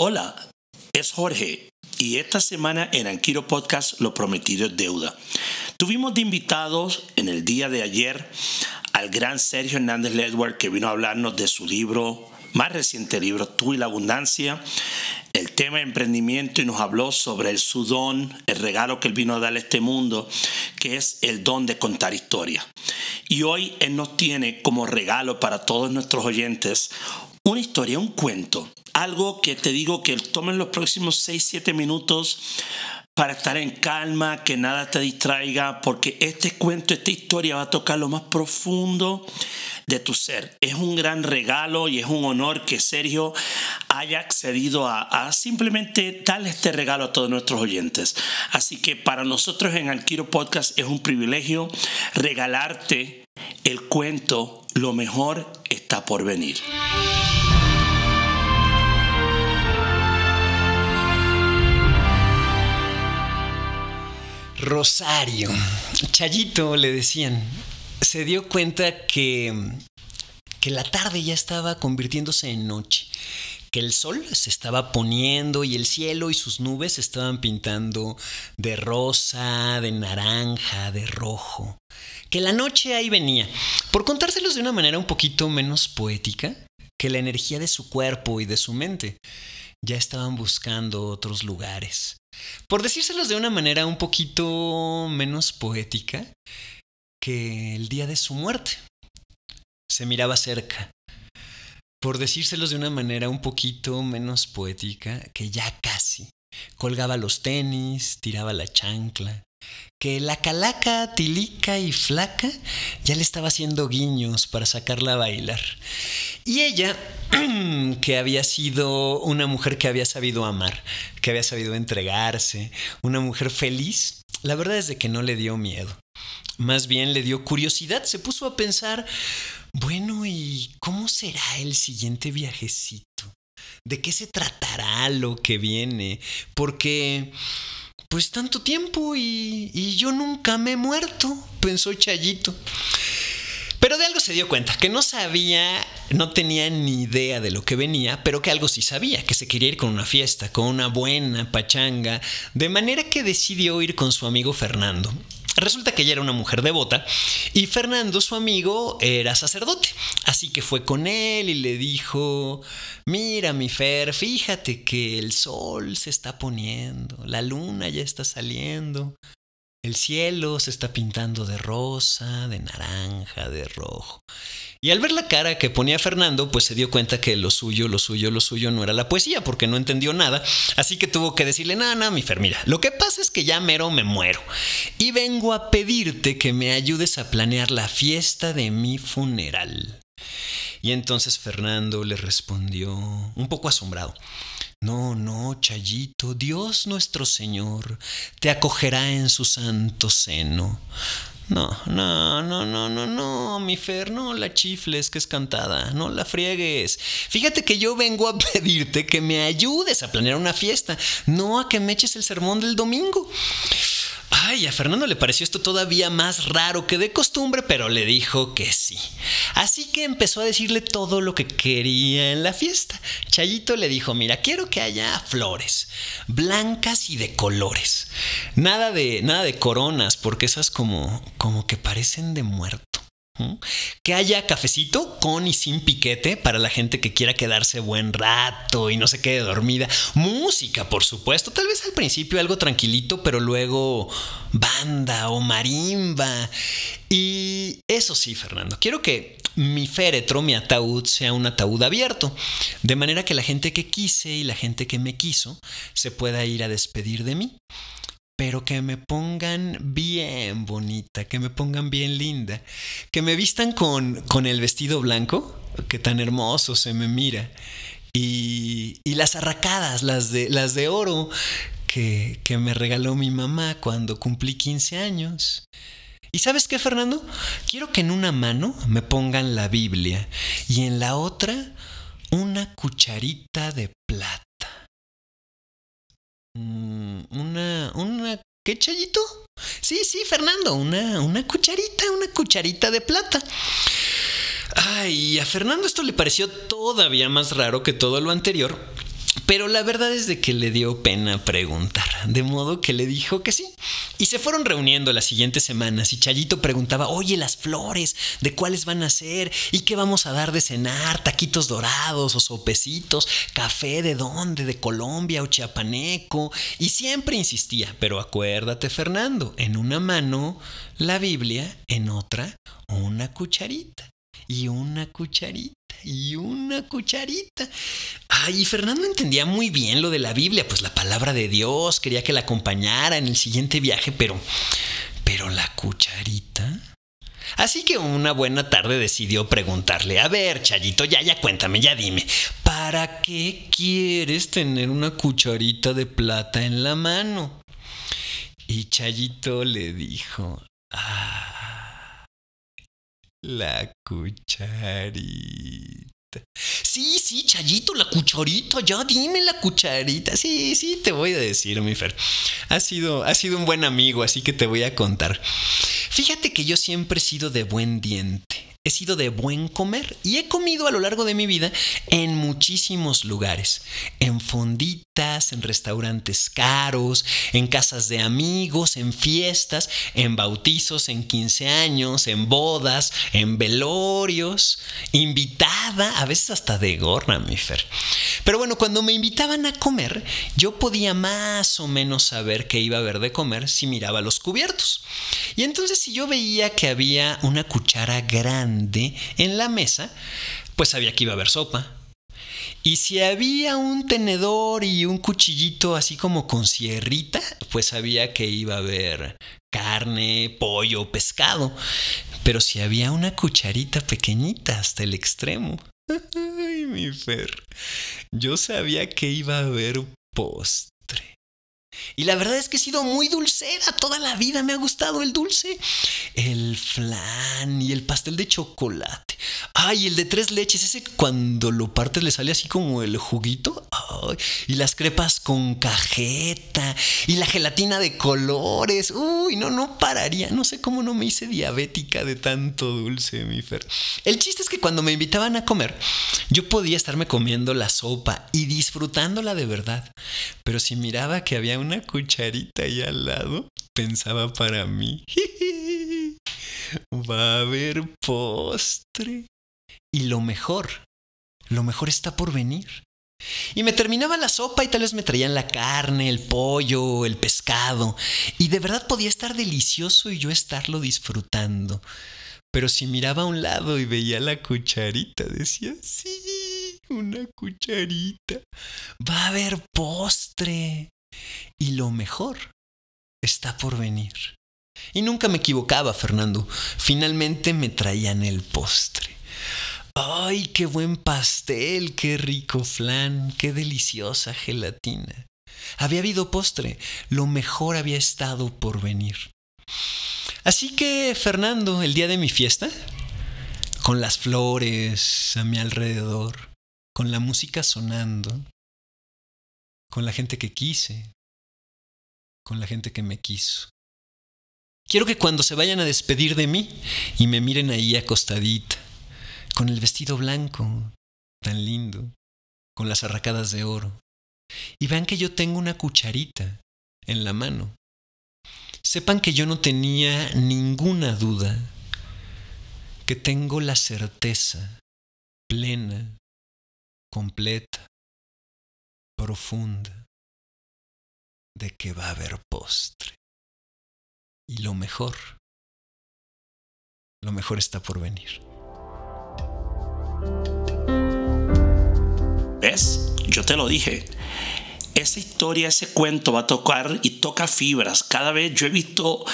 Hola, es Jorge y esta semana en Anquiro Podcast Lo Prometido es Deuda. Tuvimos de invitados en el día de ayer al gran Sergio Hernández Ledward que vino a hablarnos de su libro, más reciente libro, Tú y la Abundancia, el tema de emprendimiento y nos habló sobre el su don, el regalo que él vino a dar a este mundo, que es el don de contar historia. Y hoy él nos tiene como regalo para todos nuestros oyentes una historia, un cuento, algo que te digo que tomen los próximos 6-7 minutos para estar en calma, que nada te distraiga, porque este cuento, esta historia va a tocar lo más profundo de tu ser. Es un gran regalo y es un honor que Sergio haya accedido a, simplemente darle este regalo a todos nuestros oyentes. Así que para nosotros en Alquiro Podcast es un privilegio regalarte el cuento Lo mejor está por venir. Rosario, Chayito le decían, se dio cuenta que, que la tarde ya estaba convirtiéndose en noche, que el sol se estaba poniendo y el cielo y sus nubes se estaban pintando de rosa, de naranja, de rojo, que la noche ahí venía. Por contárselos de una manera un poquito menos poética, que la energía de su cuerpo y de su mente ya estaban buscando otros lugares. Por decírselos de una manera un poquito menos poética, que el día de su muerte se miraba cerca. Por decírselos de una manera un poquito menos poética, que ya casi colgaba los tenis, tiraba la chancla, que la calaca, tilica y flaca ya le estaba haciendo guiños para sacarla a bailar. Y ella, que había sido una mujer que había sabido amar, que había sabido entregarse, una mujer feliz, la verdad es de que no le dio miedo. Más bien le dio curiosidad, se puso a pensar, bueno, ¿y cómo será el siguiente viajecito? ¿De qué se tratará lo que viene? Porque pues tanto tiempo y, y, yo nunca me he muerto, pensó Chayito. Pero de algo se dio cuenta, que no sabía, no tenía ni idea de lo que venía, pero que algo sí sabía, que se quería ir con una fiesta, con una buena pachanga, de manera que decidió ir con su amigo Fernando. Resulta que ella era una mujer devota y Fernando, su amigo, era sacerdote. Así que fue con él y le dijo, mira mi Fer, fíjate que el sol se está poniendo, la luna ya está saliendo, el cielo se está pintando de rosa, de naranja, de rojo. Y al ver la cara que ponía Fernando, pues se dio cuenta que lo suyo, lo suyo, lo suyo no era la poesía, porque no entendió nada. Así que tuvo que decirle, nada, nada, mi Fer, mira, lo que pasa es que ya mero me muero. Y vengo a pedirte que me ayudes a planear la fiesta de mi funeral. Y entonces Fernando le respondió, un poco asombrado, no, no, Chayito, Dios nuestro Señor te acogerá en su santo seno. No, no, no, no, no, no, mi Fer, no la chifles que es cantada, no la friegues. Fíjate que yo vengo a pedirte que me ayudes a planear una fiesta, no a que me eches el sermón del domingo. Ay, a Fernando le pareció esto todavía más raro que de costumbre, pero le dijo que sí. Así que empezó a decirle todo lo que quería en la fiesta. Chayito le dijo, mira, quiero que haya flores, blancas y de colores. Nada de, nada de coronas, porque esas como, como que parecen de muerto. Que haya cafecito con y sin piquete para la gente que quiera quedarse buen rato y no se quede dormida. Música, por supuesto. Tal vez al principio algo tranquilito, pero luego banda o marimba. Y eso sí, Fernando, quiero que mi féretro, mi ataúd, sea un ataúd abierto. De manera que la gente que quise y la gente que me quiso se pueda ir a despedir de mí pero que me pongan bien bonita, que me pongan bien linda, que me vistan con, con el vestido blanco, que tan hermoso se me mira, y, y las arracadas, las de, las de oro, que, que me regaló mi mamá cuando cumplí 15 años. ¿Y sabes qué, Fernando? Quiero que en una mano me pongan la Biblia y en la otra una cucharita de plata. Mm, una, una, ¿qué chayito? Sí, sí, Fernando, una, una cucharita, una cucharita de plata. Ay, a Fernando esto le pareció todavía más raro que todo lo anterior, Pero la verdad es de que le dio pena preguntar, de modo que le dijo que sí. Y se fueron reuniendo las siguientes semanas y Chayito preguntaba, oye, las flores, ¿de cuáles van a ser? ¿Y qué vamos a dar de cenar? ¿Taquitos dorados o sopecitos? ¿Café de dónde? ¿De Colombia o chiapaneco? Y siempre insistía, pero acuérdate Fernando, en una mano la Biblia, en otra una cucharita y una cucharita y una cucharita. Ay, Fernando entendía muy bien lo de la Biblia, pues la palabra de Dios, quería que la acompañara en el siguiente viaje, pero pero la cucharita. Así que una buena tarde decidió preguntarle, a ver, Chayito, ya, ya cuéntame, ya dime, ¿para qué quieres tener una cucharita de plata en la mano? Y Chayito le dijo, ah, la cucharita. Sí, sí, Chayito, la cucharita, ya dime la cucharita. Sí, sí, te voy a decir, mi Fer. Ha sido, ha sido un buen amigo, así que te voy a contar. Fíjate que yo siempre he sido de buen diente he sido de buen comer y he comido a lo largo de mi vida en muchísimos lugares, en fonditas, en restaurantes caros, en casas de amigos, en fiestas, en bautizos, en 15 años, en bodas, en velorios, invitada, a veces hasta de gorra, mi Fer. Pero bueno, cuando me invitaban a comer, yo podía más o menos saber qué iba a haber de comer si miraba los cubiertos. Y entonces si yo veía que había una cuchara grande, en la mesa, pues sabía que iba a haber sopa. Y si había un tenedor y un cuchillito así como con sierrita, pues sabía que iba a haber carne, pollo, pescado. Pero si había una cucharita pequeñita hasta el extremo, ay, mi Fer, yo sabía que iba a haber post. Y la verdad es que he sido muy dulcera toda la vida, me ha gustado el dulce. El flan y el pastel de chocolate. Ay, el de tres leches, ese cuando lo partes le sale así como el juguito. Ay, y las crepas con cajeta y la gelatina de colores. Uy, no, no pararía. No sé cómo no me hice diabética de tanto dulce, mi Fer. El chiste es que cuando me invitaban a comer, yo podía estarme comiendo la sopa y disfrutándola de verdad. Pero si miraba que había un una cucharita ahí al lado, pensaba para mí, va a haber postre. Y lo mejor, lo mejor está por venir. Y me terminaba la sopa y tal vez me traían la carne, el pollo, el pescado. Y de verdad podía estar delicioso y yo estarlo disfrutando. Pero si miraba a un lado y veía la cucharita, decía, sí, una cucharita. Va a haber postre. Y lo mejor está por venir. Y nunca me equivocaba, Fernando. Finalmente me traían el postre. ¡Ay, qué buen pastel! ¡Qué rico flan! ¡Qué deliciosa gelatina! Había habido postre. Lo mejor había estado por venir. Así que, Fernando, el día de mi fiesta, con las flores a mi alrededor, con la música sonando, con la gente que quise, con la gente que me quiso. Quiero que cuando se vayan a despedir de mí y me miren ahí acostadita, con el vestido blanco, tan lindo, con las arracadas de oro, y vean que yo tengo una cucharita en la mano. Sepan que yo no tenía ninguna duda, que tengo la certeza plena, completa, profunda de que va a haber postre. Y lo mejor, lo mejor está por venir. ¿Ves? Yo te lo dije esa historia, ese cuento va a tocar y toca fibras. Cada vez yo he visto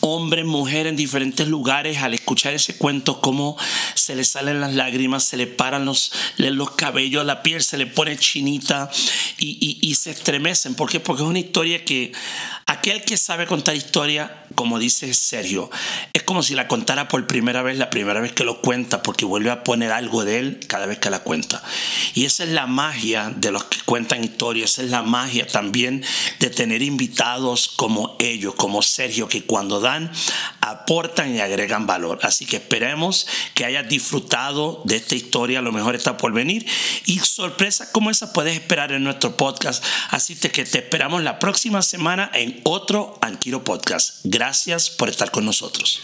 hombres, mujeres en diferentes lugares al escuchar ese cuento, cómo se le salen las lágrimas, se le paran los, los cabellos, la piel se le pone chinita y, y, y se estremecen. ¿Por qué? Porque es una historia que aquel que sabe contar historia como dice Sergio, es como si la contara por primera vez, la primera vez que lo cuenta, porque vuelve a poner algo de él cada vez que la cuenta. Y esa es la magia de los que cuentan historias, esa es la magia también de tener invitados como ellos, como Sergio, que cuando dan aportan y agregan valor. Así que esperemos que hayas disfrutado de esta historia, a lo mejor está por venir. Y sorpresas como esa puedes esperar en nuestro podcast. Así que te esperamos la próxima semana en otro Anquiro Podcast. Gracias por estar con nosotros.